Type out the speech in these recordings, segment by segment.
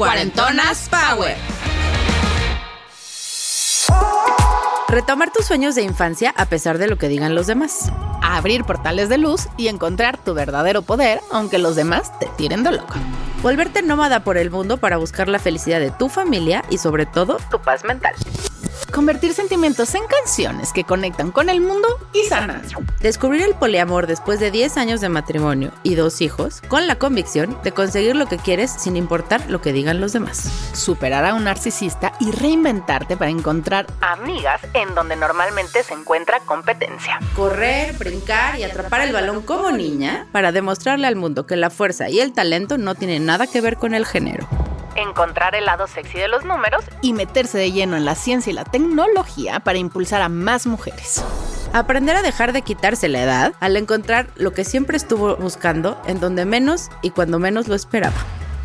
Cuarentonas Power. Retomar tus sueños de infancia a pesar de lo que digan los demás. Abrir portales de luz y encontrar tu verdadero poder, aunque los demás te tiren de loco. Volverte nómada por el mundo para buscar la felicidad de tu familia y sobre todo tu paz mental. Convertir sentimientos en canciones que conectan con el mundo y sanan. Descubrir el poliamor después de 10 años de matrimonio y dos hijos con la convicción de conseguir lo que quieres sin importar lo que digan los demás. Superar a un narcisista y reinventarte para encontrar amigas en donde normalmente se encuentra competencia. Correr, brincar y atrapar el balón como niña para demostrarle al mundo que la fuerza y el talento no tienen nada que ver con el género. encontrar el lado sexy de los números y meterse de lleno en la ciencia y la tecnología para impulsar a más mujeres. Aprender a dejar de quitarse la edad al encontrar lo que siempre estuvo buscando en donde menos y cuando menos lo esperaba.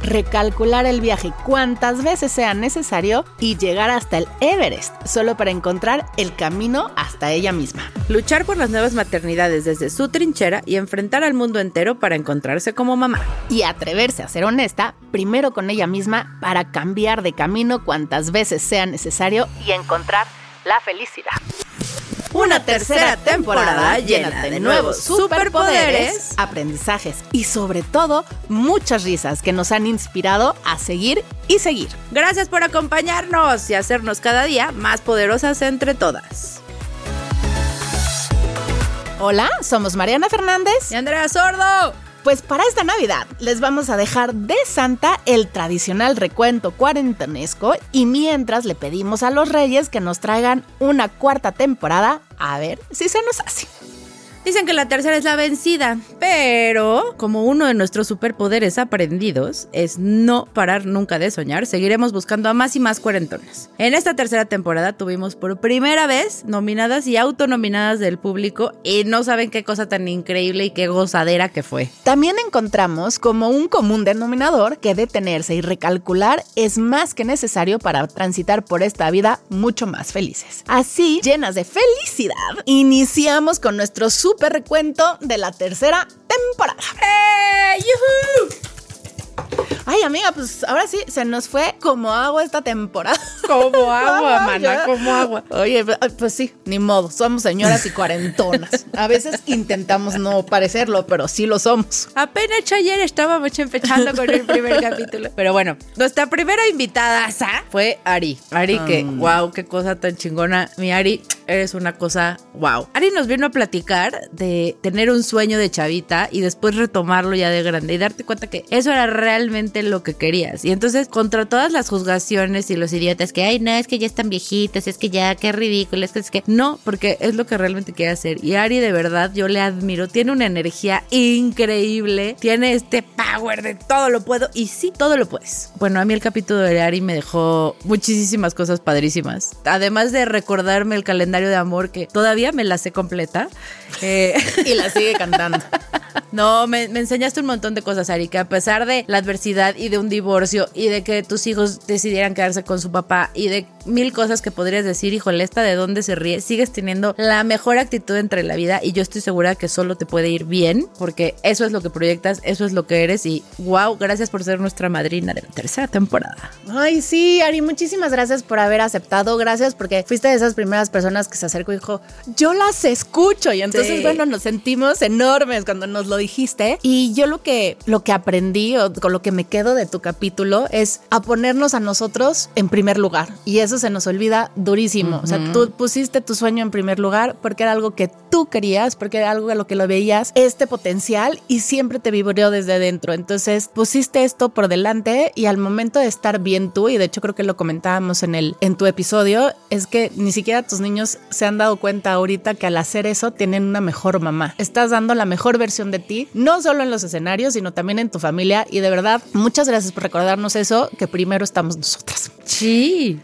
Recalcular el viaje cuantas veces sea necesario y llegar hasta el Everest solo para encontrar el camino hasta ella misma. Luchar por las nuevas maternidades desde su trinchera y enfrentar al mundo entero para encontrarse como mamá. Y atreverse a ser honesta primero con ella misma para cambiar de camino cuantas veces sea necesario y encontrar la felicidad. Una tercera temporada llena de nuevos superpoderes. aprendizajes y sobre todo muchas risas que nos han inspirado a seguir y seguir. Gracias por acompañarnos y hacernos cada día más poderosas entre todas. Hola, somos Mariana Fernández. Y Andrea Sordo. Pues para esta Navidad les vamos a dejar de Santa el tradicional recuento cuarentonesco y mientras le pedimos a los reyes que nos traigan una cuarta temporada a ver si se nos hace. Dicen que la tercera es la vencida, pero como uno de nuestros superpoderes aprendidos es no parar nunca de soñar, seguiremos buscando a más y más cuarentonas. En esta tercera temporada tuvimos por primera vez nominadas y autonominadas del público y no saben qué cosa tan increíble y qué gozadera que fue. También encontramos como un común denominador que detenerse y recalcular es más que necesario para transitar por esta vida mucho más felices. Así, llenas de felicidad, iniciamos con nuestro super recuento de la tercera temporada. ¡Eh! ¡Yujú! Ay, amiga, pues ahora sí, se nos fue como agua esta temporada. Como agua, ya. como agua. Oye, pues, pues sí, ni modo, somos señoras y cuarentonas. A veces intentamos no parecerlo, pero sí lo somos. Apenas ayer estábamos empezando con el primer capítulo. Pero bueno, nuestra primera invitada fue Ari. Ari, que wow, qué cosa tan chingona. Mi Ari, eres una cosa wow. Ari nos vino a platicar de tener un sueño de chavita y después retomarlo ya de grande y darte cuenta que eso era realmente lo que querías. Y entonces, contra todas las juzgaciones y los idiotas que, ay, no, es que ya están viejitas, es que ya, qué ridículo, es que es que no, porque es lo que realmente quiere hacer. Y Ari, de verdad, yo le admiro. Tiene una energía increíble, tiene este power de todo lo puedo y sí, todo lo puedes. Bueno, a mí el capítulo de Ari me dejó muchísimas cosas padrísimas. Además de recordarme el calendario de amor que todavía me la sé completa. Eh, Y la sigue cantando. no, me, me enseñaste un montón de cosas, Ari, que a pesar de la adversidad y de un divorcio y de que tus hijos decidieran quedarse con su papá y de mil cosas que podrías decir, híjole, esta de dónde se ríe, sigues teniendo la mejor actitud entre la vida y yo estoy segura que solo te puede ir bien porque eso es lo que proyectas, eso es lo que eres y wow, gracias por ser nuestra madrina de la tercera temporada. Ay, sí, Ari, muchísimas gracias por haber aceptado. Gracias porque fuiste de esas primeras personas que se acercó y dijo, yo las escucho. Y entonces, Sí. bueno, nos sentimos enormes cuando nos lo dijiste. Y yo lo que, lo que aprendí o con lo que me quedo de tu capítulo es a ponernos a nosotros en primer lugar. Y eso se nos olvida durísimo. O sea, tú pusiste tu sueño en primer lugar porque era algo que tú querías, porque era algo a lo que lo veías, este potencial y siempre te vibró desde dentro. Entonces pusiste esto por delante y al momento de estar bien tú, y de hecho creo que lo comentábamos en, el, en tu episodio, es que ni siquiera tus niños se han dado cuenta ahorita que al hacer eso tienen una mejor mamá. Estás dando la mejor versión de ti, no solo en los escenarios, sino también en tu familia. Y de verdad, muchas gracias por recordarnos eso, que primero estamos nosotras. Sí.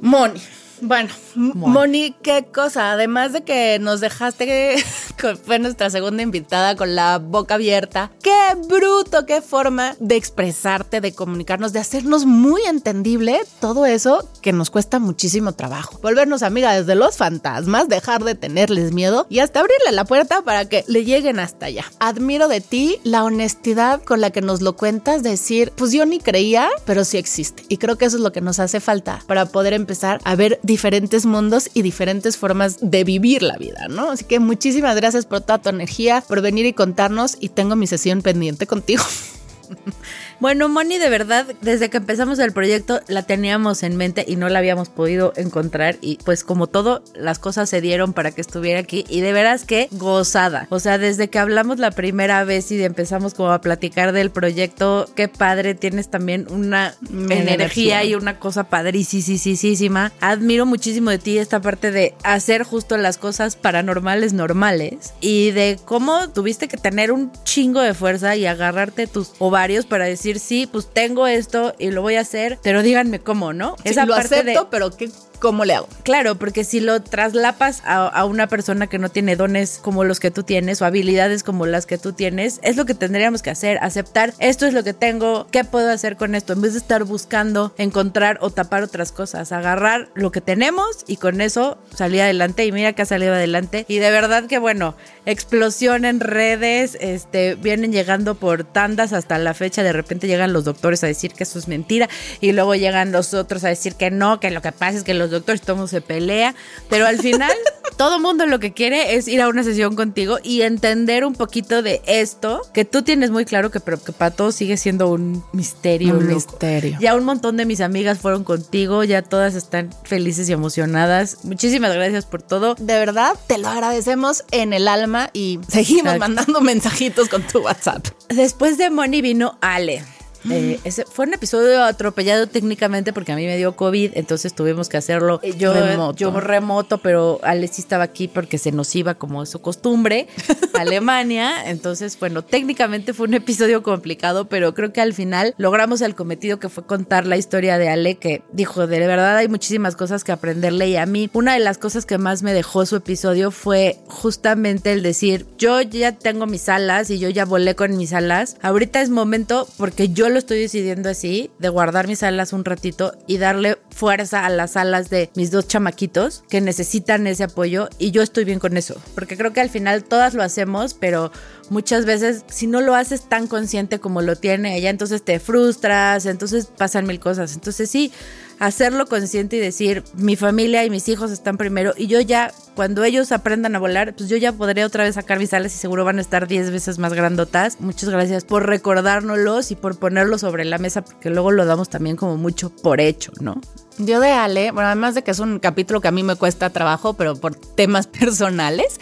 Moni. Bueno, Moni, qué cosa. Además de que nos dejaste, fue nuestra segunda invitada con la boca abierta. Qué bruto, qué forma de expresarte, de comunicarnos, de hacernos muy entendible todo eso que nos cuesta muchísimo trabajo. Volvernos amiga desde los fantasmas, dejar de tenerles miedo y hasta abrirle la puerta para que le lleguen hasta allá. Admiro de ti la honestidad con la que nos lo cuentas, decir, pues yo ni creía, pero sí existe. Y creo que eso es lo que nos hace falta para poder empezar a ver diferentes mundos y diferentes formas de vivir la vida, ¿no? Así que muchísimas gracias por toda tu energía, por venir y contarnos y tengo mi sesión pendiente contigo. Bueno, Moni, de verdad, desde que empezamos el proyecto la teníamos en mente y no la habíamos podido encontrar. Y pues como todo, las cosas se dieron para que estuviera aquí. Y de veras que gozada. O sea, desde que hablamos la primera vez y empezamos como a platicar del proyecto, qué padre, tienes también una energía, y una cosa padricísima. Admiro muchísimo de ti esta parte de hacer justo las cosas paranormales normales y de cómo tuviste que tener un chingo de fuerza y agarrarte tus ovarios para decir sí, pues tengo esto y lo voy a hacer, pero díganme cómo, ¿no? Esa lo parte acepto, pero ¿qué, ¿cómo le hago? Claro, porque si lo traslapas a, una persona que no tiene dones como los que tú tienes o habilidades como las que tú tienes, es lo que tendríamos que hacer, aceptar esto es lo que tengo, ¿qué puedo hacer con esto? En vez de estar buscando encontrar o tapar otras cosas, agarrar lo que tenemos y con eso salir adelante y mira que ha salido adelante y de verdad que bueno, explosión en redes, este, vienen llegando por tandas hasta la fecha, de repente llegan los doctores a decir que eso es mentira y luego llegan los otros a decir que no, que lo que pasa es que los doctores, todo mundo se pelea, pero al final todo mundo lo que quiere es ir a una sesión contigo y entender un poquito de esto, que tú tienes muy claro que, pero que para todos sigue siendo un misterio. Un misterio. Ya un montón de mis amigas fueron contigo, ya todas están felices y emocionadas. Muchísimas gracias por todo. De verdad, te lo agradecemos en el alma y seguimos mandando mensajitos con tu WhatsApp. Después de Moni vino Ale. Eh, ese fue un episodio atropellado técnicamente porque a mí me dio COVID, entonces tuvimos que hacerlo eh, yo remoto, yo remoto pero Alex estaba aquí porque se nos iba como es su costumbre a Alemania. Entonces, bueno, técnicamente fue un episodio complicado, pero creo que al final logramos el cometido que fue contar la historia de Ale, que dijo, de verdad hay muchísimas cosas que aprenderle y a mí una de las cosas que más me dejó su episodio fue justamente el decir, yo ya tengo mis alas y yo ya volé con mis alas, ahorita es momento porque yo lo estoy decidiendo así, de guardar mis alas un ratito y darle fuerza a las alas de mis dos chamaquitos que necesitan ese apoyo y yo estoy bien con eso, porque creo que al final todas lo hacemos, pero muchas veces si no lo haces tan consciente como lo tiene ella, entonces te frustras, entonces pasan mil cosas. Entonces sí, hacerlo consciente y decir, mi familia y mis hijos están primero y yo ya, cuando ellos aprendan a volar, pues yo ya podré otra vez sacar mis alas y seguro van a estar 10 veces más grandotas. Muchas gracias por recordárnoslos y por ponerlo sobre la mesa, porque luego lo damos también como mucho por hecho, ¿no? Yo de Ale, bueno, además de que es un capítulo que a mí me cuesta trabajo, pero por temas personales,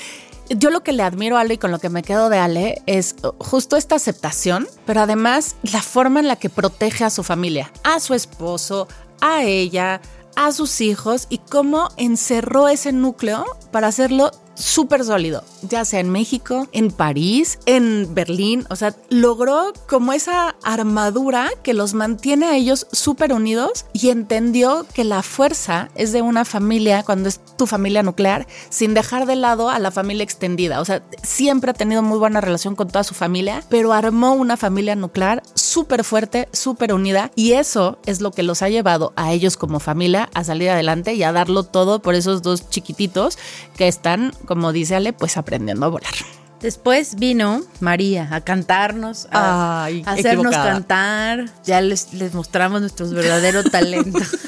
yo lo que le admiro a Ale y con lo que me quedo de Ale es justo esta aceptación, pero además la forma en la que protege a su familia, a su esposo, a ella, a sus hijos y cómo encerró ese núcleo para hacerlo súper sólido, ya sea en México, en París, en Berlín, o sea, logró como esa armadura que los mantiene a ellos súper unidos y entendió que la fuerza es de una familia cuando es tu familia nuclear, sin dejar de lado a la familia extendida, o sea, siempre ha tenido muy buena relación con toda su familia, pero armó una familia nuclear súper fuerte, súper unida y eso es lo que los ha llevado a ellos como familia a salir adelante y a darlo todo por esos dos chiquititos que están como dice Ale, pues aprendiendo a volar. Después vino María a cantarnos, a, hacernos cantar. Ya les, les mostramos nuestros verdaderos talentos.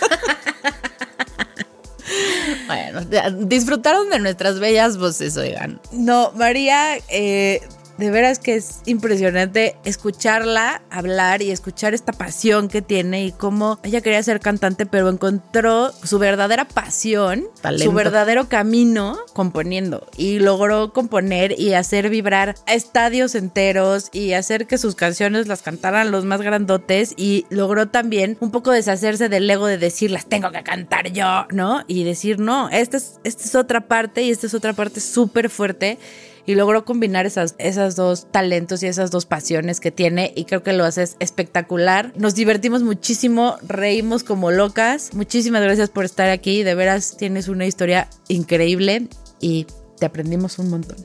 bueno, disfrutaron de nuestras bellas voces, oigan. No, María, eh, de veras que es impresionante escucharla hablar y escuchar esta pasión que tiene y cómo ella quería ser cantante, pero encontró su verdadera pasión, su verdadero camino componiendo y logró componer y hacer vibrar a estadios enteros y hacer que sus canciones las cantaran los más grandotes y logró también un poco deshacerse del ego de decir las tengo que cantar yo, ¿no? Y decir no, esta es, esta es otra parte y esta es otra parte súper fuerte y logró combinar esas, esas dos talentos y esas dos pasiones que tiene y creo que lo haces espectacular. Nos divertimos muchísimo, reímos como locas. Muchísimas gracias por estar aquí, de veras tienes una historia increíble y te aprendimos un montón.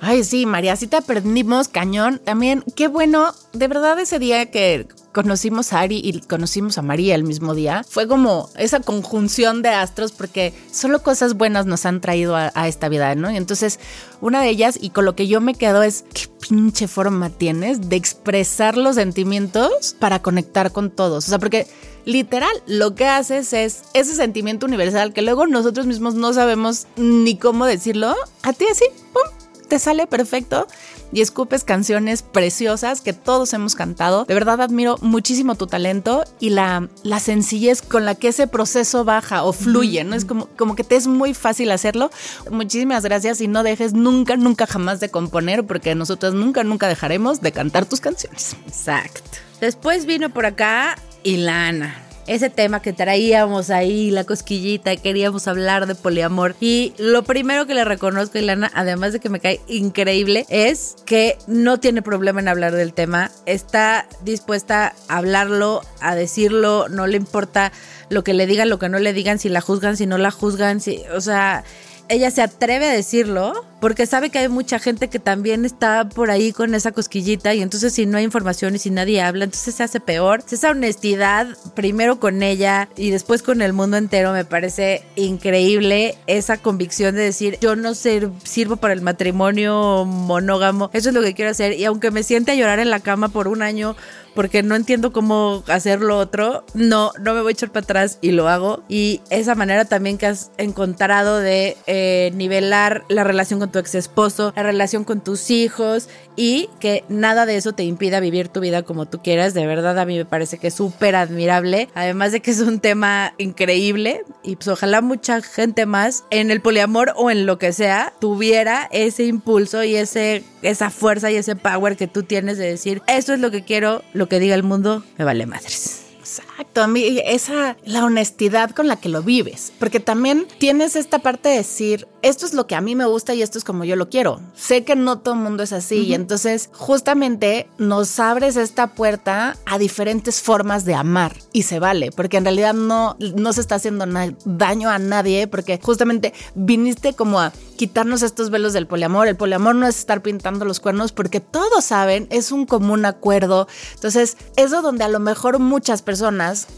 Ay, sí, María, sí te aprendimos cañón. También, qué bueno, de verdad ese día que conocimos a Ari y conocimos a María el mismo día, fue como esa conjunción de astros porque solo cosas buenas nos han traído a, esta vida, ¿no? Y entonces una de ellas y con lo que yo me quedo es, ¿qué pinche forma tienes de expresar los sentimientos para conectar con todos? O sea, porque literal lo que haces es ese sentimiento universal que luego nosotros mismos no sabemos ni cómo decirlo, a ti así, ¡pum! Te sale perfecto y escupes canciones preciosas que todos hemos cantado. De verdad admiro muchísimo tu talento y la, la sencillez con la que ese proceso baja o fluye, ¿no? Es como, como que te es muy fácil hacerlo. Muchísimas gracias y no dejes nunca, nunca jamás de componer porque nosotros nunca, nunca dejaremos de cantar tus canciones. Exacto. Después vino por acá Ilana ese tema que traíamos ahí, la cosquillita, queríamos hablar de poliamor. Y lo primero que le reconozco a Ilana, además de que me cae increíble, es que no tiene problema en hablar del tema, está dispuesta a hablarlo, a decirlo, no le importa lo que le digan, lo que no le digan, si la juzgan, si no la juzgan, si, o sea, ella se atreve a decirlo porque sabe que hay mucha gente que también está por ahí con esa cosquillita y entonces si no hay información y si nadie habla, entonces se hace peor. Esa honestidad, primero con ella y después con el mundo entero, me parece increíble esa convicción de decir, yo no sirvo para el matrimonio monógamo, eso es lo que quiero hacer y aunque me siente a llorar en la cama por un año porque no entiendo cómo hacer lo otro, no, no me voy a echar para atrás y lo hago. Y esa manera también que has encontrado de eh, nivelar la relación con tu ex esposo, la relación con tus hijos y que nada de eso te impida vivir tu vida como tú quieras. De verdad, a mí me parece que es súper admirable. Además de que es un tema increíble y pues ojalá mucha gente más en el poliamor o en lo que sea tuviera ese impulso y ese, esa fuerza y ese power que tú tienes de decir, eso es lo que quiero, lo que diga el mundo, me vale madres. Exacto, a mí esa, la honestidad con la que lo vives, porque también tienes esta parte de decir, esto es lo que a mí me gusta y esto es como yo lo quiero. Sé que no todo el mundo es así y entonces justamente nos abres esta puerta a diferentes formas de amar y se vale, porque en realidad no, no se está haciendo daño a nadie, porque justamente viniste como a quitarnos estos velos del poliamor. El poliamor no es estar pintando los cuernos porque todos saben, es un común acuerdo. Entonces, eso donde a lo mejor muchas personas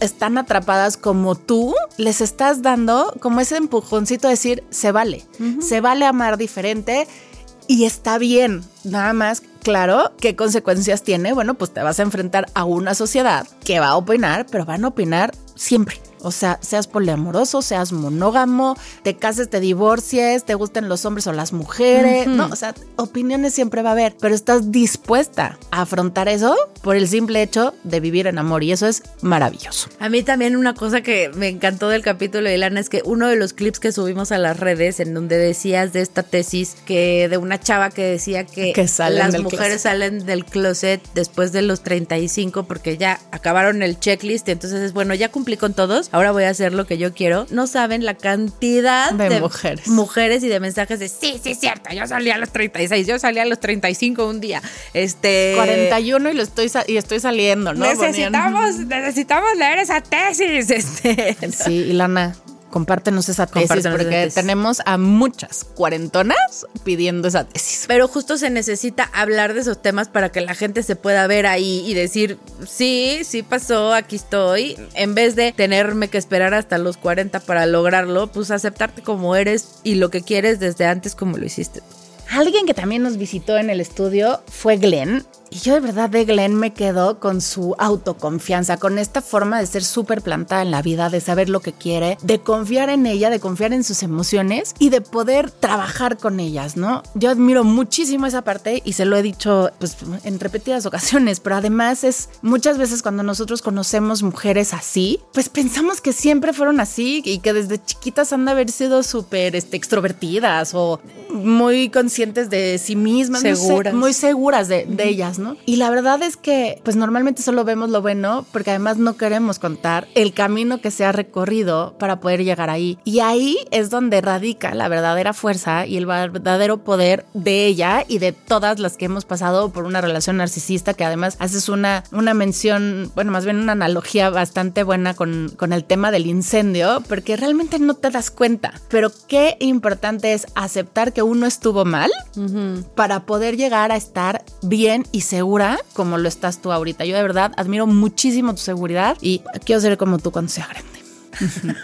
están atrapadas como tú, les estás dando como ese empujoncito de decir, se vale se vale amar diferente y está bien. Nada más, claro, ¿qué consecuencias tiene? Bueno, pues te vas a enfrentar a una sociedad que va a opinar, pero van a opinar siempre. O sea, seas poliamoroso, seas monógamo, te cases, te divorcies, te gusten los hombres o las mujeres. No, o sea, opiniones siempre va a haber, pero estás dispuesta a afrontar eso por el simple hecho de vivir en amor y eso es maravilloso. A mí también una cosa que me encantó del capítulo de Lana es que uno de los clips que subimos a las redes en donde decías de esta tesis que de una chava que decía que, las mujeres salen del closet después de los 35 porque ya acabaron el checklist, entonces es bueno, ya cumplí con todos ahora voy a hacer lo que yo quiero. No saben la cantidad de, mujeres. mujeres y de mensajes de sí, sí, cierto, yo salí a los 36, yo salí a los 35 un día. Este 41 y lo estoy y estoy saliendo, ¿no? Necesitamos necesitamos leer esa tesis, este. Sí, Ilana, compártenos esa tesis porque tenemos a muchas cuarentonas pidiendo esa tesis. Pero justo se necesita hablar de esos temas para que la gente se pueda ver ahí y decir, sí, sí pasó, aquí estoy. En vez de tenerme que esperar hasta los 40 para lograrlo, pues aceptarte como eres y lo que quieres desde antes como lo hiciste. Alguien que también nos visitó en el estudio fue Glenn. Y yo de verdad de Glenn me quedo con su autoconfianza, con esta forma de ser súper plantada en la vida, de saber lo que quiere, de confiar en ella, de confiar en sus emociones y de poder trabajar con ellas, ¿no? Yo admiro muchísimo esa parte y se lo he dicho pues en repetidas ocasiones, pero además es muchas veces cuando nosotros conocemos mujeres así, pues pensamos que siempre fueron así y que desde chiquitas han de haber sido súper este, extrovertidas o muy conscientes de sí mismas, seguras. muy seguras de, de ellas, ¿no? Y la verdad es que, pues normalmente solo vemos lo bueno, porque además no queremos contar el camino que se ha recorrido para poder llegar ahí. Y ahí es donde radica la verdadera fuerza y el verdadero poder de ella y de todas las que hemos pasado por una relación narcisista, que además haces una, una mención, bueno, más bien una analogía bastante buena con, con el tema del incendio, porque realmente no te das cuenta. Pero qué importante es aceptar que uno estuvo mal para poder llegar a estar bien y segura como lo estás tú ahorita. Yo de verdad admiro muchísimo tu seguridad y quiero ser como tú cuando sea grande.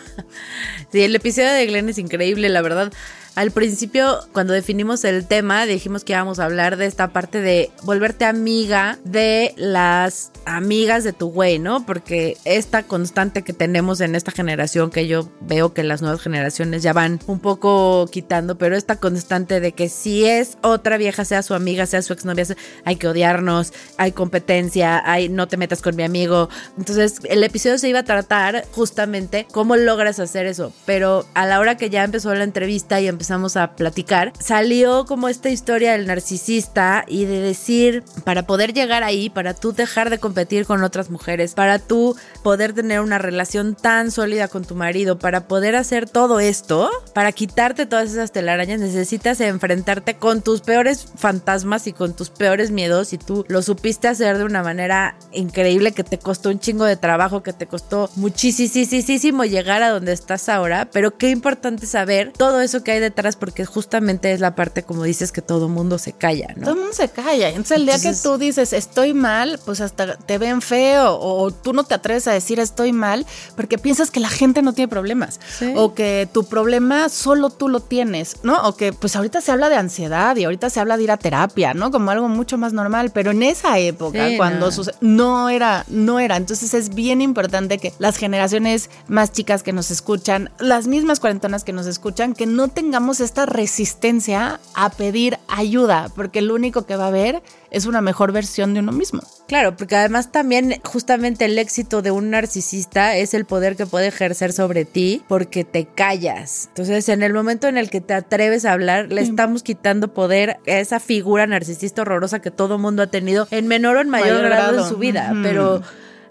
sí, el episodio de Glenn es increíble, la verdad. Al principio, cuando definimos el tema, dijimos que íbamos a hablar de esta parte de volverte amiga de las amigas de tu güey, ¿no? Porque esta constante que tenemos en esta generación, que yo veo que las nuevas generaciones ya van un poco quitando, pero esta constante de que si es otra vieja, sea su amiga, sea su exnovia, hay que odiarnos, hay competencia, hay no te metas con mi amigo. Entonces, el episodio se iba a tratar justamente cómo logras hacer eso, pero a la hora que ya empezó la entrevista y empezó empezamos a platicar, salió como esta historia del narcisista y de decir, para poder llegar ahí, para tú dejar de competir con otras mujeres, para tú poder tener una relación tan sólida con tu marido, para poder hacer todo esto, para quitarte todas esas telarañas, necesitas enfrentarte con tus peores fantasmas y con tus peores miedos y tú lo supiste hacer de una manera increíble que te costó un chingo de trabajo, que te costó muchísimo llegar a donde estás ahora, pero qué importante saber todo eso que hay detrás porque justamente es la parte, como dices, que todo mundo se calla, ¿no? Todo el mundo se calla. Entonces, el día que tú dices estoy mal, pues hasta te ven feo o tú no te atreves a decir estoy mal porque piensas que la gente no tiene problemas o que tu problema solo tú lo tienes, ¿no? O que pues ahorita se habla de ansiedad y ahorita se habla de ir a terapia, ¿no? Como algo mucho más normal, pero en esa época, cuando no. no era, no era. Entonces es bien importante que las generaciones más chicas que nos escuchan, las mismas cuarentonas que nos escuchan, que no tengamos esta resistencia a pedir ayuda, porque lo único que va a haber es una mejor versión de uno mismo. Claro, porque además también justamente el éxito de un narcisista es el poder que puede ejercer sobre ti porque te callas. Entonces, en el momento en el que te atreves a hablar, le estamos quitando poder a esa figura narcisista horrorosa que todo mundo ha tenido en menor o en mayor, grado, en su vida, pero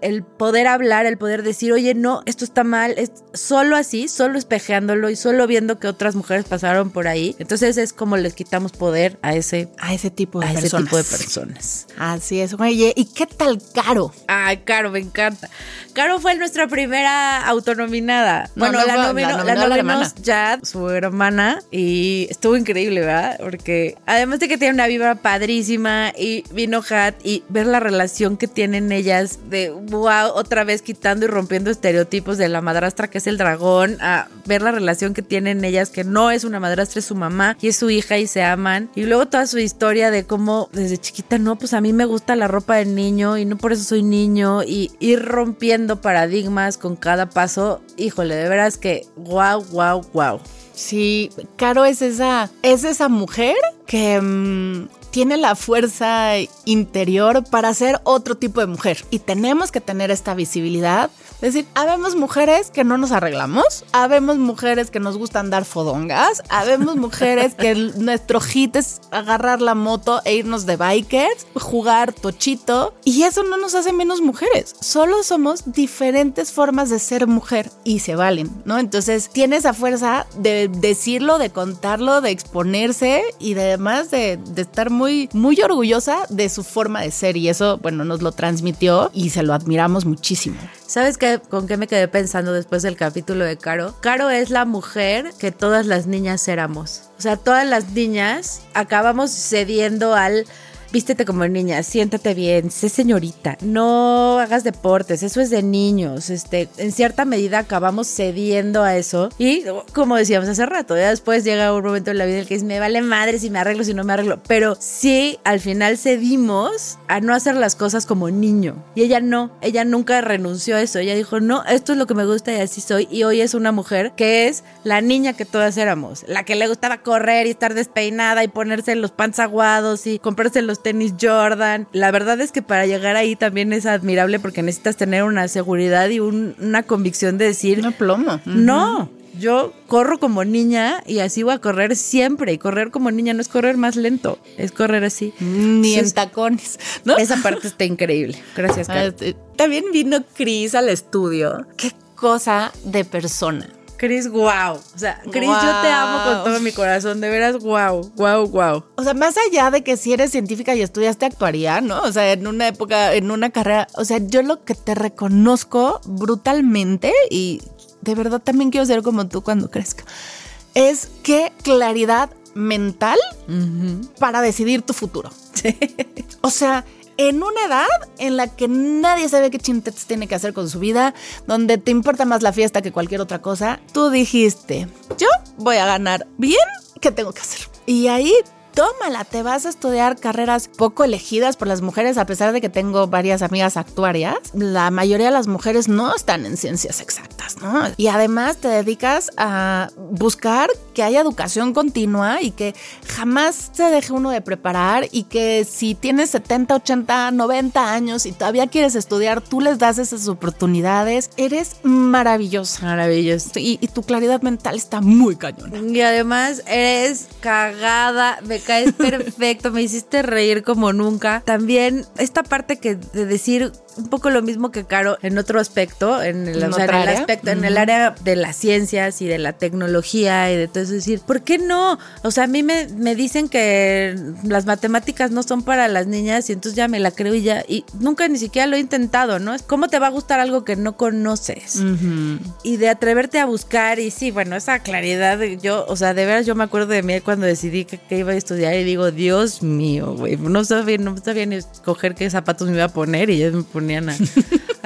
el poder hablar, el poder decir, oye, no, esto está mal, es solo así, solo espejeándolo y solo viendo que otras mujeres pasaron por ahí. Entonces es como les quitamos poder a ese, a ese tipo de, a personas. Ese tipo de personas. Así es. Oye, ¿y qué tal Caro? Ay, Caro, me encanta. Caro fue nuestra primera autonominada. bueno, la, nominó, la, nominó ya su hermana y estuvo increíble, ¿verdad? Porque además de que tiene una vibra padrísima y vino Hat y ver la relación que tienen ellas de wow, otra vez quitando y rompiendo estereotipos de la madrastra que es el dragón, a ver la relación que tienen ellas, que no es una madrastra, es su mamá y es su hija y se aman. Y luego toda su historia de cómo desde chiquita, no, pues a mí me gusta la ropa de niño y no por eso soy niño y ir rompiendo paradigmas con cada paso. Híjole, de veras que wow, wow, wow. Sí, Caro es esa, es esa mujer que mm, tiene la fuerza interior para ser otro tipo de mujer. Y tenemos que tener esta visibilidad decir, habemos mujeres que no nos arreglamos, habemos mujeres que nos gustan dar fodongas, habemos mujeres que nuestro hit es agarrar la moto e irnos de bikers, jugar tochito, y eso no nos hace menos mujeres. Solo somos diferentes formas de ser mujer y se valen, ¿no? Entonces tiene esa fuerza de decirlo, de contarlo, de exponerse y además de, de estar muy, muy orgullosa de su forma de ser. Y eso, bueno, nos lo transmitió y se lo admiramos muchísimo. ¿Sabes qué, con qué me quedé pensando después del capítulo de Caro? Caro es la mujer que todas las niñas éramos. O sea, todas las niñas acabamos cediendo al vístete como niña, siéntate bien, sé señorita, no hagas deportes, eso es de niños. Este, en cierta medida acabamos cediendo a eso. Y como decíamos hace rato, ya después llega un momento en la vida en el que es me vale madre si me arreglo, si no me arreglo. Pero sí, al final cedimos a no hacer las cosas como niño. Y ella no, ella nunca renunció a eso. Ella dijo, no, esto es lo que me gusta y así soy. Y hoy es una mujer que es la niña que todas éramos, la que le gustaba correr y estar despeinada y ponerse los pants aguados y comprarse los tenis Jordan. La verdad es que para llegar ahí también es admirable porque necesitas tener una seguridad y una convicción de decir... No plomo. No, yo corro como niña y así voy a correr siempre. Y correr como niña no es correr más lento, es correr así. Ni en tacones, ¿no? Esa parte está increíble. Gracias. Ah, también vino Cris al estudio. Qué cosa de persona. Cris, wow. O sea, Cris, yo te amo con todo mi corazón. De veras, wow, wow, wow. O sea, más allá de que si eres científica y estudiaste actuaría, ¿no? O sea, en una época, en una carrera. O sea, yo lo que te reconozco brutalmente y de verdad también quiero ser como tú cuando crezca, es qué claridad mental para decidir tu futuro. O sea, en una edad en la que nadie sabe qué chintetes tiene que hacer con su vida, donde te importa más la fiesta que cualquier otra cosa, tú dijiste, yo voy a ganar bien, ¿qué tengo que hacer? Y ahí tómala, te vas a estudiar carreras poco elegidas por las mujeres, a pesar de que tengo varias amigas actuarias. La mayoría de las mujeres no están en ciencias exactas, ¿no? Y además te dedicas a buscar que haya educación continua y que jamás se deje uno de preparar y que si tienes 70, 80, 90 años y todavía quieres estudiar, tú les das esas oportunidades. Eres maravillosa. Maravilloso. Y, y tu claridad mental está muy cañona. Y además eres cagada de es perfecto, me hiciste reír como nunca. También esta parte que de decir un poco lo mismo que Caro en otro aspecto, en el, aspecto, en el área de las ciencias y de la tecnología y de todo eso. Decir, ¿por qué no? O sea, a mí me, me dicen que las matemáticas no son para las niñas y entonces ya me la creo y ya. Y nunca ni siquiera lo he intentado, ¿no? Es cómo te va a gustar algo que no conoces. Y de atreverte a buscar y sí, bueno, esa claridad, yo, o sea, de veras yo me acuerdo de mí cuando decidí que, iba a estudiar y digo, Dios mío, güey, no sabía, no sabía ni escoger qué zapatos me iba a poner y ya me ponía a,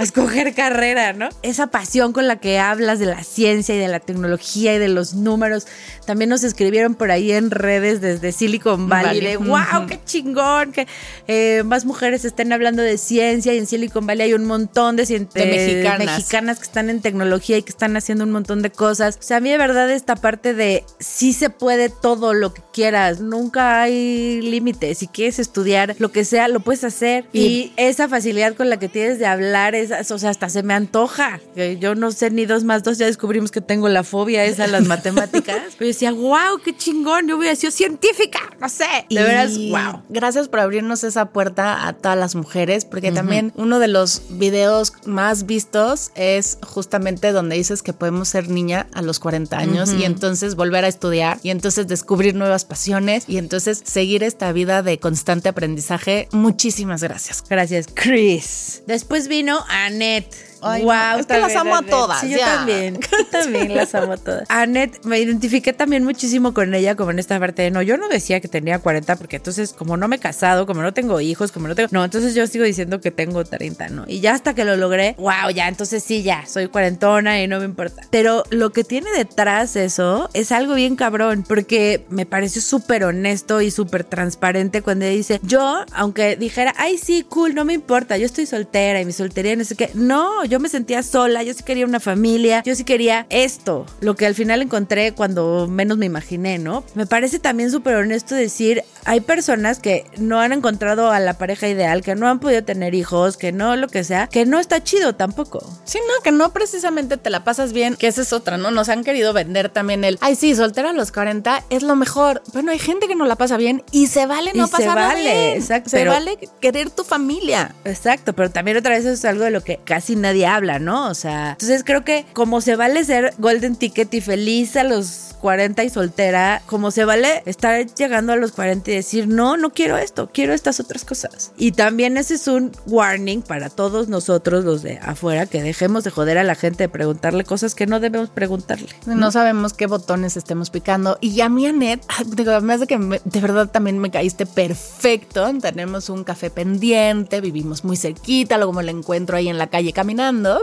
escoger carrera, ¿no? Esa pasión con la que hablas de la ciencia y de la tecnología y de los números. También nos escribieron por ahí en redes desde Silicon Valley de wow, qué chingón, que eh, más mujeres estén hablando de ciencia y en Silicon Valley hay un montón de, mexicanas. que están en tecnología y que están haciendo un montón de cosas. O sea, a mí de verdad esta parte de sí se puede todo lo que quieras, nunca hay límites. Si quieres estudiar lo que sea, lo puedes hacer. y esa facilidad con la que tienes de hablar, es, o sea, hasta se me antoja. Yo no sé ni dos más dos, ya descubrimos que tengo la fobia esa a las matemáticas. Pero yo decía, wow, qué chingón, yo hubiera sido científica, no sé. De veras, wow. Gracias por abrirnos esa puerta a todas las mujeres, porque también uno de los videos más vistos es justamente donde dices que podemos ser niña a los 40 años y entonces volver a estudiar y entonces descubrir nuevas pasiones y entonces seguir esta vida de constante aprendizaje. Muchísimas gracias. Gracias, Chris. Después vino Janet. Annette wow, es que las amo a todas. yo también. Yo también las amo a todas. Annette, me identifiqué también muchísimo con ella, como en esta parte de no, yo no decía que tenía 40, porque entonces, como no me he casado, como no tengo hijos, como no tengo. No, entonces yo sigo diciendo que tengo 30, ¿no? Y ya hasta que lo logré, wow, ya, entonces sí, ya, soy cuarentona y no me importa. Pero lo que tiene detrás eso es algo bien cabrón, porque me pareció súper honesto y súper transparente cuando ella dice, yo, aunque dijera, ay, sí, cool, no me importa, yo estoy soltera y mi soltería no sé qué, no, yo me sentía sola, yo sí quería una familia, yo sí quería esto, lo que al final encontré cuando menos me imaginé, ¿no? Me parece también súper honesto decir, hay personas que no han encontrado a la pareja ideal, que no han podido tener hijos, que no lo que sea, que no está chido tampoco. Sí, no, que no precisamente te la pasas bien, que esa es otra, ¿no? Nos han querido vender también el, ay, sí, soltera a los 40 es lo mejor. Bueno, hay gente que no la pasa bien y se vale no pasar vale, Exacto. Se vale querer tu familia. Exacto, pero también otra vez eso es algo de lo que casi nadie nadie habla, ¿no? O sea, entonces creo que como se vale ser Golden Ticket y feliz a los 40 y soltera, como se vale estar llegando a los 40 y decir, no, no quiero esto, quiero estas otras cosas. Y también ese es un warning para todos nosotros, los de afuera, que dejemos de joder a la gente de preguntarle cosas que no debemos preguntarle. No, sabemos qué botones estemos picando. Y a mí, Anet, digo, además de que de verdad también me caíste perfecto. Tenemos un café pendiente, vivimos muy cerquita, luego me lo encuentro ahí en la calle caminando.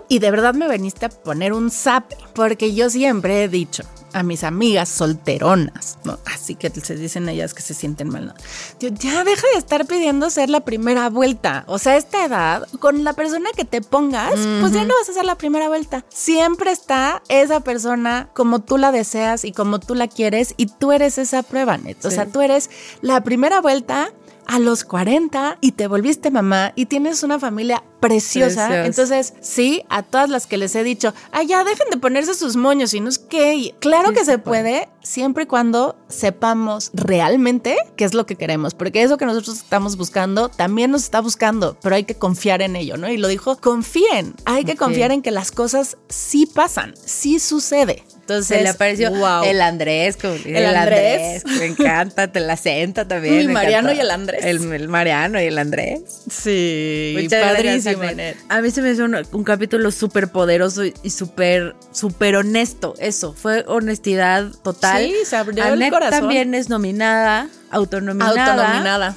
Y de verdad me veniste a poner un zap, porque yo siempre he dicho, a mis amigas solteronas, ¿no? Así que se dicen ellas que se sienten mal, ¿no? ya deja de estar pidiendo ser la primera vuelta. O sea, a esta edad, con la persona que te pongas, pues ya no vas a hacer la primera vuelta. Siempre está esa persona como tú la deseas y como tú la quieres y tú eres esa prueba, Net. O sea, tú eres la primera vuelta a los 40 y te volviste mamá y tienes una familia preciosa. Entonces, sí, a todas las que les he dicho, ay, ya dejen de ponerse sus moños y no es que, claro que se puede, siempre y cuando sepamos realmente qué es lo que queremos, porque eso que nosotros estamos buscando también nos está buscando, pero hay que confiar en ello, ¿no? Y lo dijo, confíen, hay que confiar en que las cosas sí pasan, sí sucede. Entonces, le apareció el Andrés, el, Andrés. Me encanta, te la senta también. El Mariano y el Andrés. El, Mariano y el Andrés. Sí, padrísimo. a mí se me hizo un, capítulo súper poderoso y súper, súper honesto. Eso, fue honestidad total. Sí, se abrió el corazón. también es nominada autonominada. Autonominada.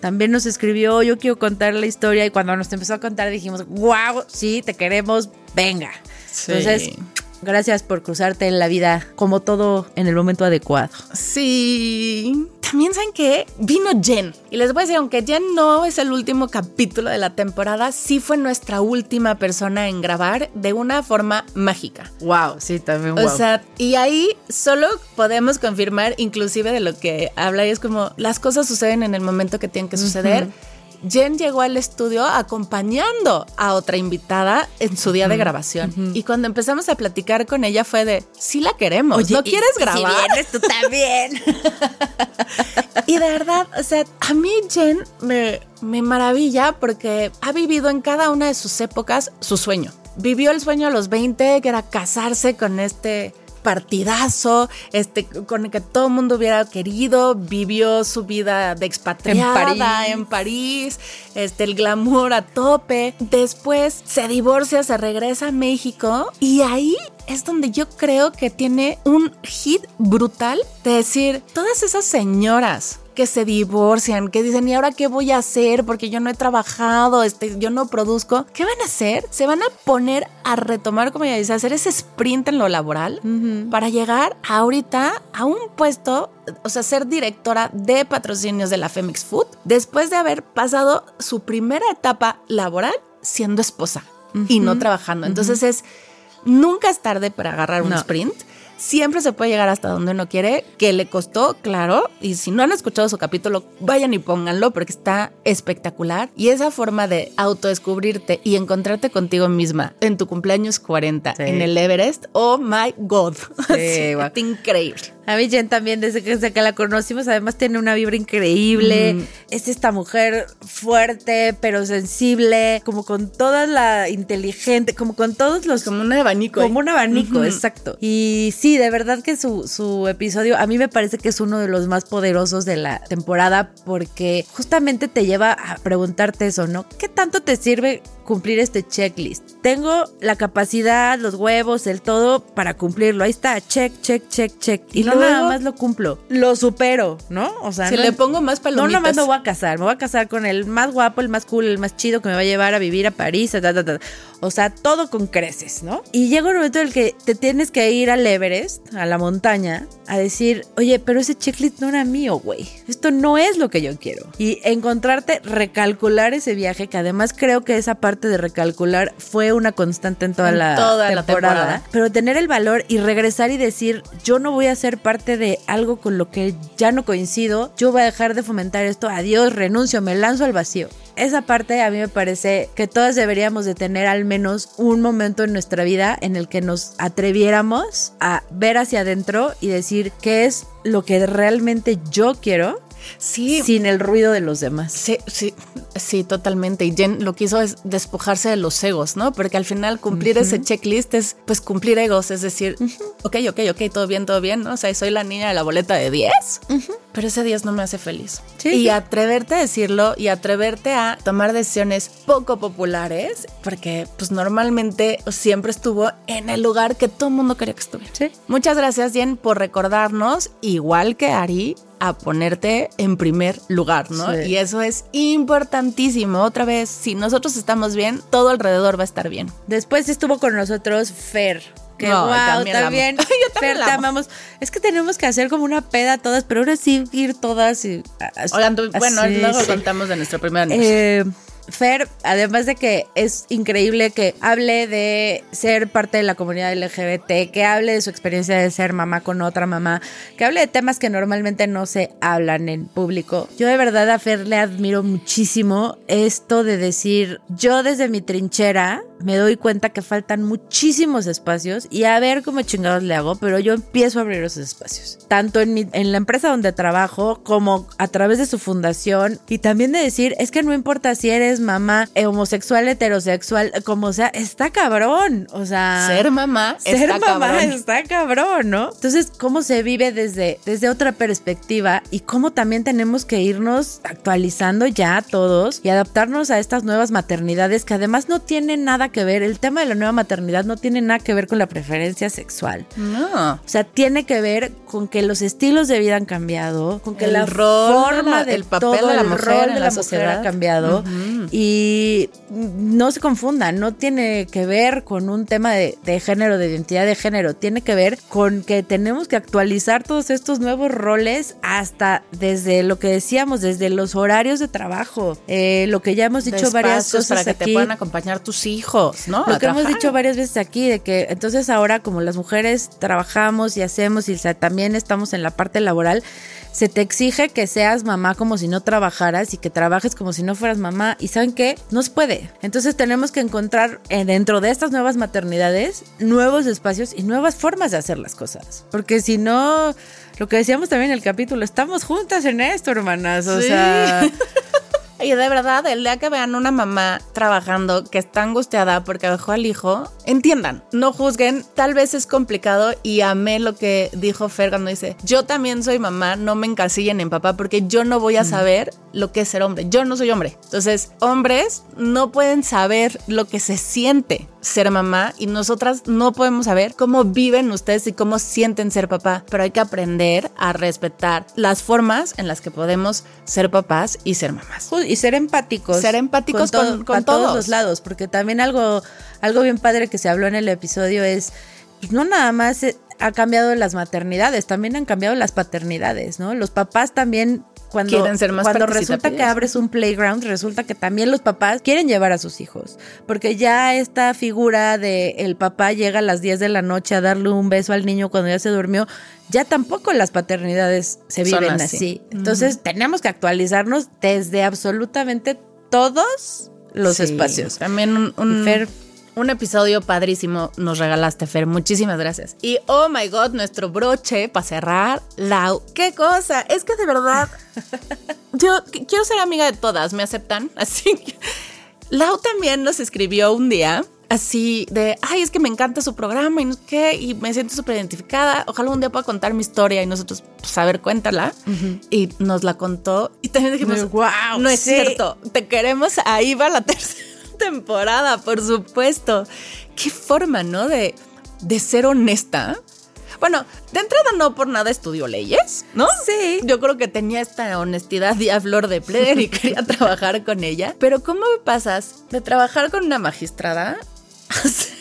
También nos escribió, yo quiero contar la historia y cuando nos empezó a contar dijimos, wow, sí, te queremos, venga. Entonces, Gracias por cruzarte en la vida como todo en el momento adecuado. Sí. También saben que vino Jen. Y les voy a decir, aunque Jen no es el último capítulo de la temporada, sí fue nuestra última persona en grabar de una forma mágica. Wow, sí, también wow. O sea, y ahí solo podemos confirmar inclusive de lo que habla y es como las cosas suceden en el momento que tienen que suceder. Jen llegó al estudio acompañando a otra invitada en su día de grabación. Y cuando empezamos a platicar con ella fue de, sí la queremos, Oye, ¿no quieres grabar? Si vienes tú también. y de verdad, o sea, a mí Jen me, me maravilla porque ha vivido en cada una de sus épocas su sueño. Vivió el sueño a los 20, que era casarse con este partidazo, este, con el que todo el mundo hubiera querido, vivió su vida de expatriada en París. este, el glamour a tope. Después se divorcia, se regresa a México y ahí es donde yo creo que tiene un hit brutal de decir, todas esas señoras que se divorcian, que dicen, ¿y ahora qué voy a hacer? Porque yo no he trabajado, este, yo no produzco. ¿Qué van a hacer? Se van a poner a retomar, como ya dice, a hacer ese sprint en lo laboral para llegar ahorita a un puesto, o sea, ser directora de patrocinios de la Femix Food, después de haber pasado su primera etapa laboral siendo esposa y no trabajando. Entonces es, nunca es tarde para agarrar un sprint siempre se puede llegar hasta donde uno quiere, que le costó, claro, y si no han escuchado su capítulo, vayan y pónganlo porque está espectacular. Y esa forma de autodescubrirte y encontrarte contigo misma en tu cumpleaños 40 en el Everest, oh my God, sí, increíble. A mí Jen también, desde que, desde que la conocimos, además tiene una vibra increíble. Mm. Es esta mujer fuerte, pero sensible, como con toda la inteligente, como con todos los... Como un abanico. Como un abanico, exacto. Y sí, de verdad que su, su episodio a mí me parece que es uno de los más poderosos de la temporada porque justamente te lleva a preguntarte eso, ¿no? ¿Qué tanto te sirve cumplir este checklist. Tengo la capacidad, los huevos, el todo para cumplirlo. Ahí está, check, check, check, check. Y no nada más lo cumplo, lo supero, ¿no? O sea, si le pongo más palomitas. No nada más me voy a casar, me voy a casar con el más guapo, el más cool, el más chido que me va a llevar a vivir a París, o sea, todo con creces, ¿no? Y llega un momento en el que te tienes que ir al Everest, a la montaña, a decir, oye, pero ese checklist no era mío, güey. Esto no es lo que yo quiero. Y encontrarte, recalcular ese viaje, que además creo que esa parte de recalcular fue una constante en toda, la, temporada, la temporada. Pero tener el valor y regresar y decir, yo no voy a ser parte de algo con lo que ya no coincido, yo voy a dejar de fomentar esto, adiós, renuncio, me lanzo al vacío esa parte a mí me parece que todas deberíamos de tener al menos un momento en nuestra vida en el que nos atreviéramos a ver hacia adentro y decir qué es lo que realmente yo quiero Sí. Sin el ruido de los demás. Sí, sí, sí, totalmente. Y Jen lo que hizo es despojarse de los egos, ¿no? Porque al final cumplir ese checklist es pues cumplir egos, es decir, ok, ok, ok, todo bien, todo bien, ¿no? O sea, soy la niña de la boleta de 10, pero ese 10 no me hace feliz. Sí, y sí. atreverte a decirlo y atreverte a tomar decisiones poco populares, porque pues normalmente siempre estuvo en el lugar que todo el mundo quería que estuviera. Sí. Muchas gracias, Jen, por recordarnos, igual que Ari, a ponerte en primer lugar, ¿no? Sí. Y eso es importantísimo. Otra vez, si nosotros estamos bien, todo alrededor va a estar bien. Después estuvo con nosotros Fer. Que No, wow, también también. la amo. Yo también Fer, la te amo. amamos. Es que tenemos que hacer como una peda todas, pero ahora sí ir todas y. Oigan, tú- bueno, así, luego sí. contamos de nuestro primer aniversario. Eh, Fer, además de que es increíble que hable de ser parte de la comunidad LGBT, que hable de su experiencia de ser mamá con otra mamá, que hable de temas que normalmente no se hablan en público. Yo de verdad a Fer le admiro muchísimo esto de decir, yo desde mi trinchera me doy cuenta que faltan muchísimos espacios y a ver cómo chingados le hago, pero yo empiezo a abrir esos espacios. Tanto en, mi- en la empresa donde trabajo como a través de su fundación y también de decir, es que no importa si eres mamá eh, homosexual, heterosexual, como sea, está cabrón. O sea, ser mamá ser está mamá cabrón. está cabrón, ¿no? Entonces, ¿cómo se vive desde, desde otra perspectiva y cómo también tenemos que irnos actualizando ya todos y adaptarnos a estas nuevas maternidades que además no tienen nada que ver, el tema de la nueva maternidad no tiene nada que ver con la preferencia sexual. No. O sea, tiene que ver con que los estilos de vida han cambiado, con que El la rol forma la- de el papel todo de la el mujer rol en de la la sociedad. mujer ha cambiado y no se confundan, no tiene que ver con un tema de, de género, de identidad de género, tiene que ver con que tenemos que actualizar todos estos nuevos roles hasta desde lo que decíamos, desde los horarios de trabajo, eh, lo que ya hemos dicho varias cosas para que aquí. te puedan acompañar tus hijos, ¿no? Lo que hemos dicho varias veces aquí, de que entonces ahora como las mujeres trabajamos y hacemos y también estamos en la parte laboral, se te exige que seas mamá como si no trabajaras y que trabajes como si no fueras mamá. Y saben qué, no se puede. Entonces tenemos que encontrar eh, dentro de estas nuevas maternidades nuevos espacios y nuevas formas de hacer las cosas. Porque si no, lo que decíamos también en el capítulo, estamos juntas en esto, hermanas. O Sí. sea... Y de verdad, el día que vean una mamá trabajando que está angustiada porque dejó al hijo, entiendan, no juzguen, tal vez es complicado y amé lo que dijo Fer cuando dice, yo también soy mamá, no me encasillen en papá porque yo no voy a saber lo que es ser hombre, yo no soy hombre. Entonces, hombres no pueden saber lo que se siente ser mamá y nosotras no podemos saber cómo viven ustedes y cómo sienten ser papá, pero hay que aprender a respetar las formas en las que podemos ser papás y ser mamás. Y ser empáticos. Ser empáticos con- con todos. los lados, porque también algo, algo bien padre que se habló en el episodio es, pues, no nada más eh, ha cambiado las maternidades, también han cambiado las paternidades, ¿no? Los papás también cuando, Quieren ser más cuando resulta que abres un playground, resulta que también los papás quieren llevar a sus hijos, porque ya esta figura de el papá llega a las 10 de la noche a darle un beso al niño cuando ya se durmió, ya tampoco las paternidades se viven así. así. Entonces tenemos que actualizarnos desde absolutamente todos los Sí, espacios. También un, un- Fer. Un episodio padrísimo nos regalaste, Fer. Muchísimas gracias. Y oh my god, nuestro broche para cerrar. Lau, qué cosa. Es que de verdad, yo qu- quiero ser amiga de todas. ¿Me aceptan? Así que Lau también nos escribió un día. Así de, ay, es que me encanta su programa y no sé qué, y me siento súper identificada. Ojalá un día pueda contar mi historia y nosotros, pues, a ver, cuéntala. Y nos la contó. Y también dijimos, Guau, no es sí. cierto, te queremos ahí va la tercera temporada, por supuesto. Qué forma, ¿no? De, de ser honesta. Bueno, de entrada no por nada estudió leyes, ¿no? Sí. Yo creo que tenía esta honestidad y a flor de piel y quería trabajar con ella. Pero ¿cómo pasas de trabajar con una magistrada a ser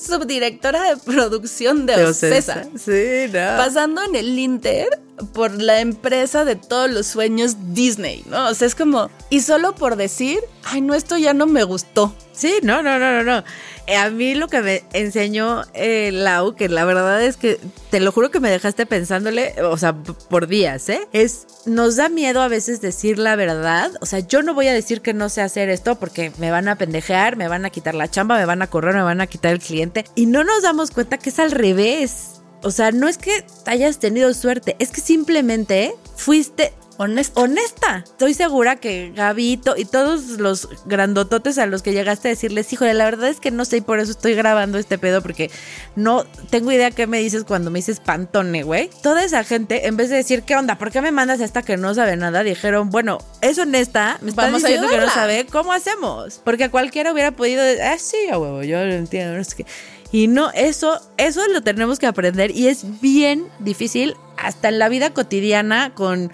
subdirectora de producción de Ocesa? Sí, no. pasando en el Inter por la empresa de todos los sueños Disney, ¿no? O sea, es como, y solo por decir, ay, no, esto ya no me gustó. Sí, no, no, no, no, no. Eh, A mí lo que me enseñó eh, Lau, que la verdad es que te lo juro que me dejaste pensándole, o sea, por días, ¿eh? Es, nos da miedo a veces decir la verdad. O sea, yo no voy a decir que no sé hacer esto porque me van a pendejear, me van a quitar la chamba, me van a correr, me van a quitar el cliente. Y no nos damos cuenta que es al revés. O sea, no es que hayas tenido suerte, es que simplemente fuiste Honesta. honesta. Estoy segura que Gabito y todos los grandototes a los que llegaste a decirles, híjole, la verdad es que no sé y por eso estoy grabando este pedo porque no tengo idea qué me dices cuando me dices pantone, güey. Toda esa gente, en vez de decir, ¿qué onda? ¿Por qué me mandas a esta que no sabe nada? Dijeron, bueno, es honesta, me está Vamos a diciendo que no sabe, ¿cómo hacemos? Porque cualquiera hubiera podido, decir, ah, sí, a huevo, yo lo entiendo, no sé qué. Y no, eso, eso lo tenemos que aprender y es bien difícil hasta en la vida cotidiana con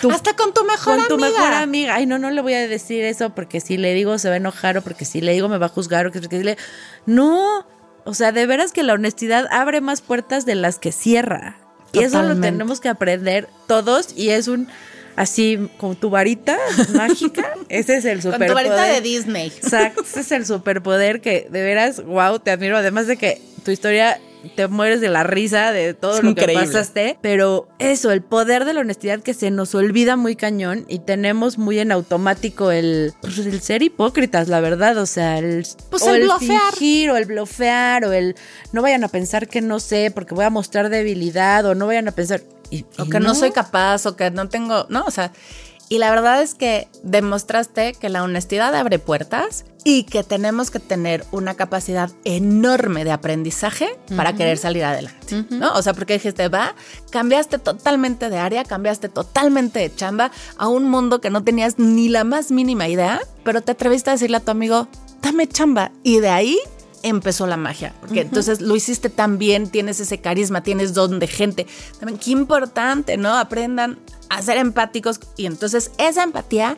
tu Hasta con tu mejor con tu amiga. mejor amiga. Ay, no, no le voy a decir eso porque si le digo se va a enojar o porque si le digo me va a juzgar o que porque si le... No, o sea, de veras que la honestidad abre más puertas de las que cierra. Y eso lo tenemos que aprender todos y es un... Así, con tu varita mágica, ese es el Con superpoder. tu varita de Disney. Exacto, ese es el superpoder que de veras, wow, te admiro. Además de que tu historia te mueres de la risa de todo Es lo increíble. que pasaste. Pero eso, el poder de la honestidad que se nos olvida muy cañón y tenemos muy en automático el, pues, el ser hipócritas, la verdad. O sea, el, Pues o el blofear. fingir, o el blofear, o el no vayan a pensar que no sé porque voy a mostrar debilidad, o no vayan a pensar. Y, O y que no. soy capaz, o que no tengo. No, o sea. Y la verdad es que demostraste que la honestidad abre puertas y que tenemos que tener una capacidad enorme de aprendizaje para querer salir adelante, ¿no? O sea, porque dijiste, va, cambiaste totalmente de área, cambiaste totalmente de chamba a un mundo que no tenías ni la más mínima idea, pero te atreviste a decirle a tu amigo, dame chamba. Y de ahí empezó la magia, porque entonces lo hiciste tan bien, tienes ese carisma, tienes don de gente. También, qué importante, ¿no? Aprendan a ser empáticos y entonces esa empatía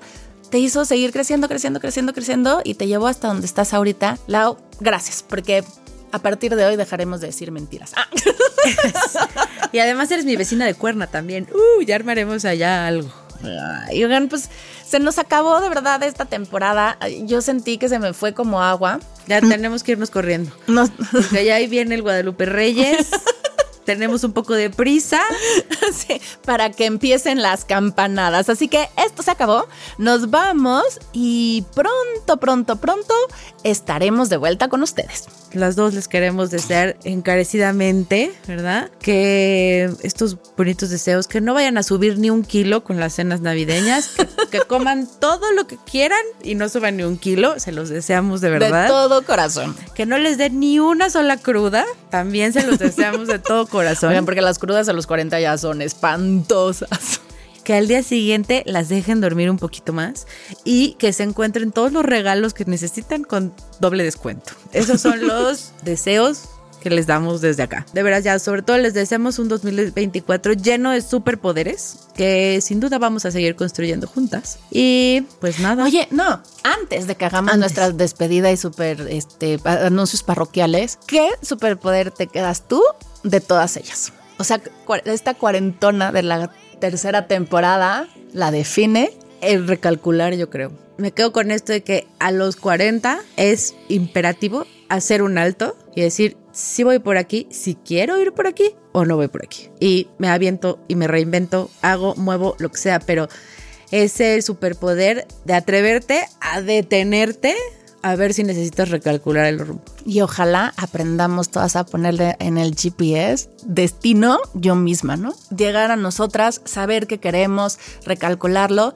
te hizo seguir creciendo, creciendo, creciendo, creciendo y te llevó hasta donde estás ahorita. Lau, gracias, porque a partir de hoy dejaremos de decir mentiras. Ah, Y además eres mi vecina de cuerna también. Uh, ya armaremos allá algo. y oigan, pues se nos acabó de verdad esta temporada. Yo sentí que se me fue como agua. Ya tenemos que irnos corriendo. Porque ya ahí viene el Guadalupe Reyes. tenemos un poco de prisa. Sí, para que empiecen las campanadas. Así que esto se acabó. Nos vamos y pronto, pronto, pronto estaremos de vuelta con ustedes. Las dos les queremos desear encarecidamente, ¿verdad? Que estos bonitos deseos, que no vayan a subir ni un kilo con las cenas navideñas, que, que coman todo lo que quieran y no suban ni un kilo, se los deseamos de verdad. De todo corazón. Que no les den ni una sola cruda, también se los deseamos de todo corazón. Oigan, porque las crudas a los 40 ya son espantosas. que al día siguiente las dejen dormir un poquito más y que se encuentren todos los regalos que necesitan con doble descuento. Esos son los deseos que les damos desde acá. De veras, ya sobre todo les deseamos un 2024 lleno de superpoderes que sin duda vamos a seguir construyendo juntas. Y pues nada. Oye, no, antes de que hagamos Antes. nuestra despedida y super este, anuncios parroquiales, ¿qué superpoder te quedas tú de todas ellas? O sea, esta cuarentona de la tercera temporada la define. el recalcular, yo creo. Me quedo con esto de que a los 40 es imperativo hacer un alto y decir si voy por aquí, si quiero ir por aquí o no voy por aquí. Y me aviento y me reinvento, hago, muevo, lo que sea, pero ese superpoder de atreverte a detenerte a ver si necesitas recalcular el rumbo. Y ojalá aprendamos todas a ponerle en el GPS destino yo misma, ¿no? Llegar a nosotras, saber qué queremos, recalcularlo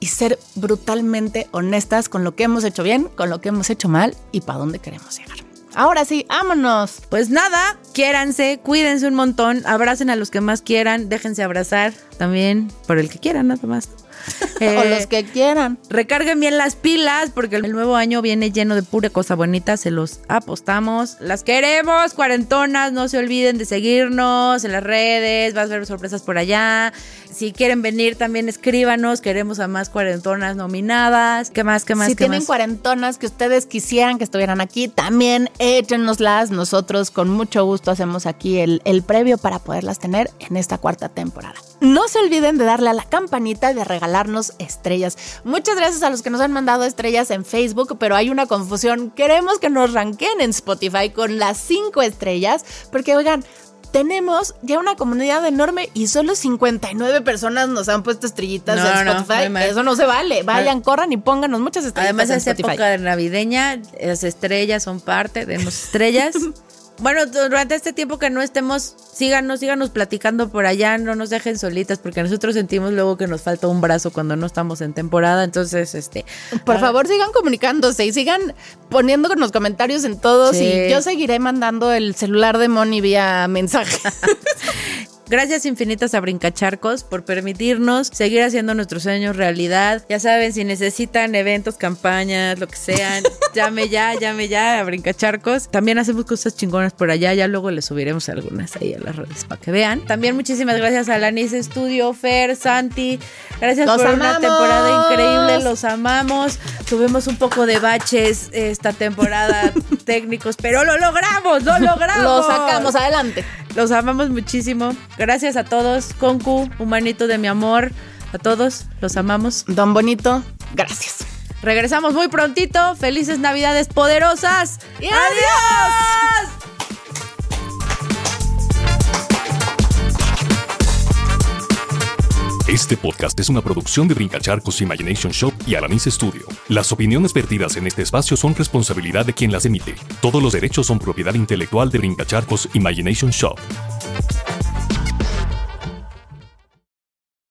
y ser brutalmente honestas con lo que hemos hecho bien, con lo que hemos hecho mal y para dónde queremos llegar. Ahora sí, vámonos. Pues nada, quiéranse, cuídense un montón, abracen a los que más quieran, déjense abrazar también por el que quieran, nada más. o Eh, los que quieran. Recarguen bien las pilas porque el nuevo año viene lleno de pura cosa bonita, se los apostamos. Las queremos, cuarentonas, no se olviden de seguirnos en las redes, vas a ver sorpresas por allá. Si quieren venir también escríbanos, queremos a más cuarentonas nominadas. ¿Qué más? ¿Qué más? Si ¿Qué tienen más? cuarentonas que ustedes quisieran que estuvieran aquí, también échenoslas. Nosotros con mucho gusto hacemos aquí el, el previo para poderlas tener en esta cuarta temporada. No se olviden de darle a la campanita y de regalarnos estrellas. Muchas gracias a los que nos han mandado estrellas en Facebook, pero hay una confusión. Queremos que nos ranqueen en Spotify con las cinco estrellas, porque oigan, tenemos ya una comunidad enorme y solo 59 personas nos han puesto estrellitas No, en no, Spotify. mal. Eso no se vale. Vayan, corran y pónganos muchas estrellas Además en es Spotify. época navideña, las estrellas son parte, denos estrellas. bueno, durante este tiempo que no estemos, síganos, síganos platicando por allá, no nos dejen solitas, porque nosotros sentimos luego que nos falta un brazo cuando no estamos en temporada. Entonces, este. Por ah, favor, sigan comunicándose y sigan poniendo con los comentarios en todos. Y yo seguiré mandando el celular de Moni vía mensaje. Gracias infinitas a Brincacharcos por permitirnos seguir haciendo nuestros sueños realidad. Ya saben, si necesitan eventos, campañas, lo que sean, llame ya, llame ya a Brincacharcos. También hacemos cosas chingonas por allá, ya luego les subiremos algunas ahí a las redes para que vean. También muchísimas gracias a Lanis Studio, Fer, Santi. Gracias por una temporada increíble, los amamos. Tuvimos un poco de baches esta temporada técnicos, pero lo logramos, lo logramos. Lo sacamos adelante. Los amamos muchísimo. Gracias a todos. Concu, humanito de mi amor. A todos, los amamos. Don Bonito, gracias. Regresamos muy prontito. Felices Navidades poderosas. Y ¡Adiós! Este podcast es una producción de Brincacharcos Imagination Shop y Alanis Studio. Las opiniones vertidas en este espacio son responsabilidad de quien las emite. Todos los derechos son propiedad intelectual de Brincacharcos Imagination Shop.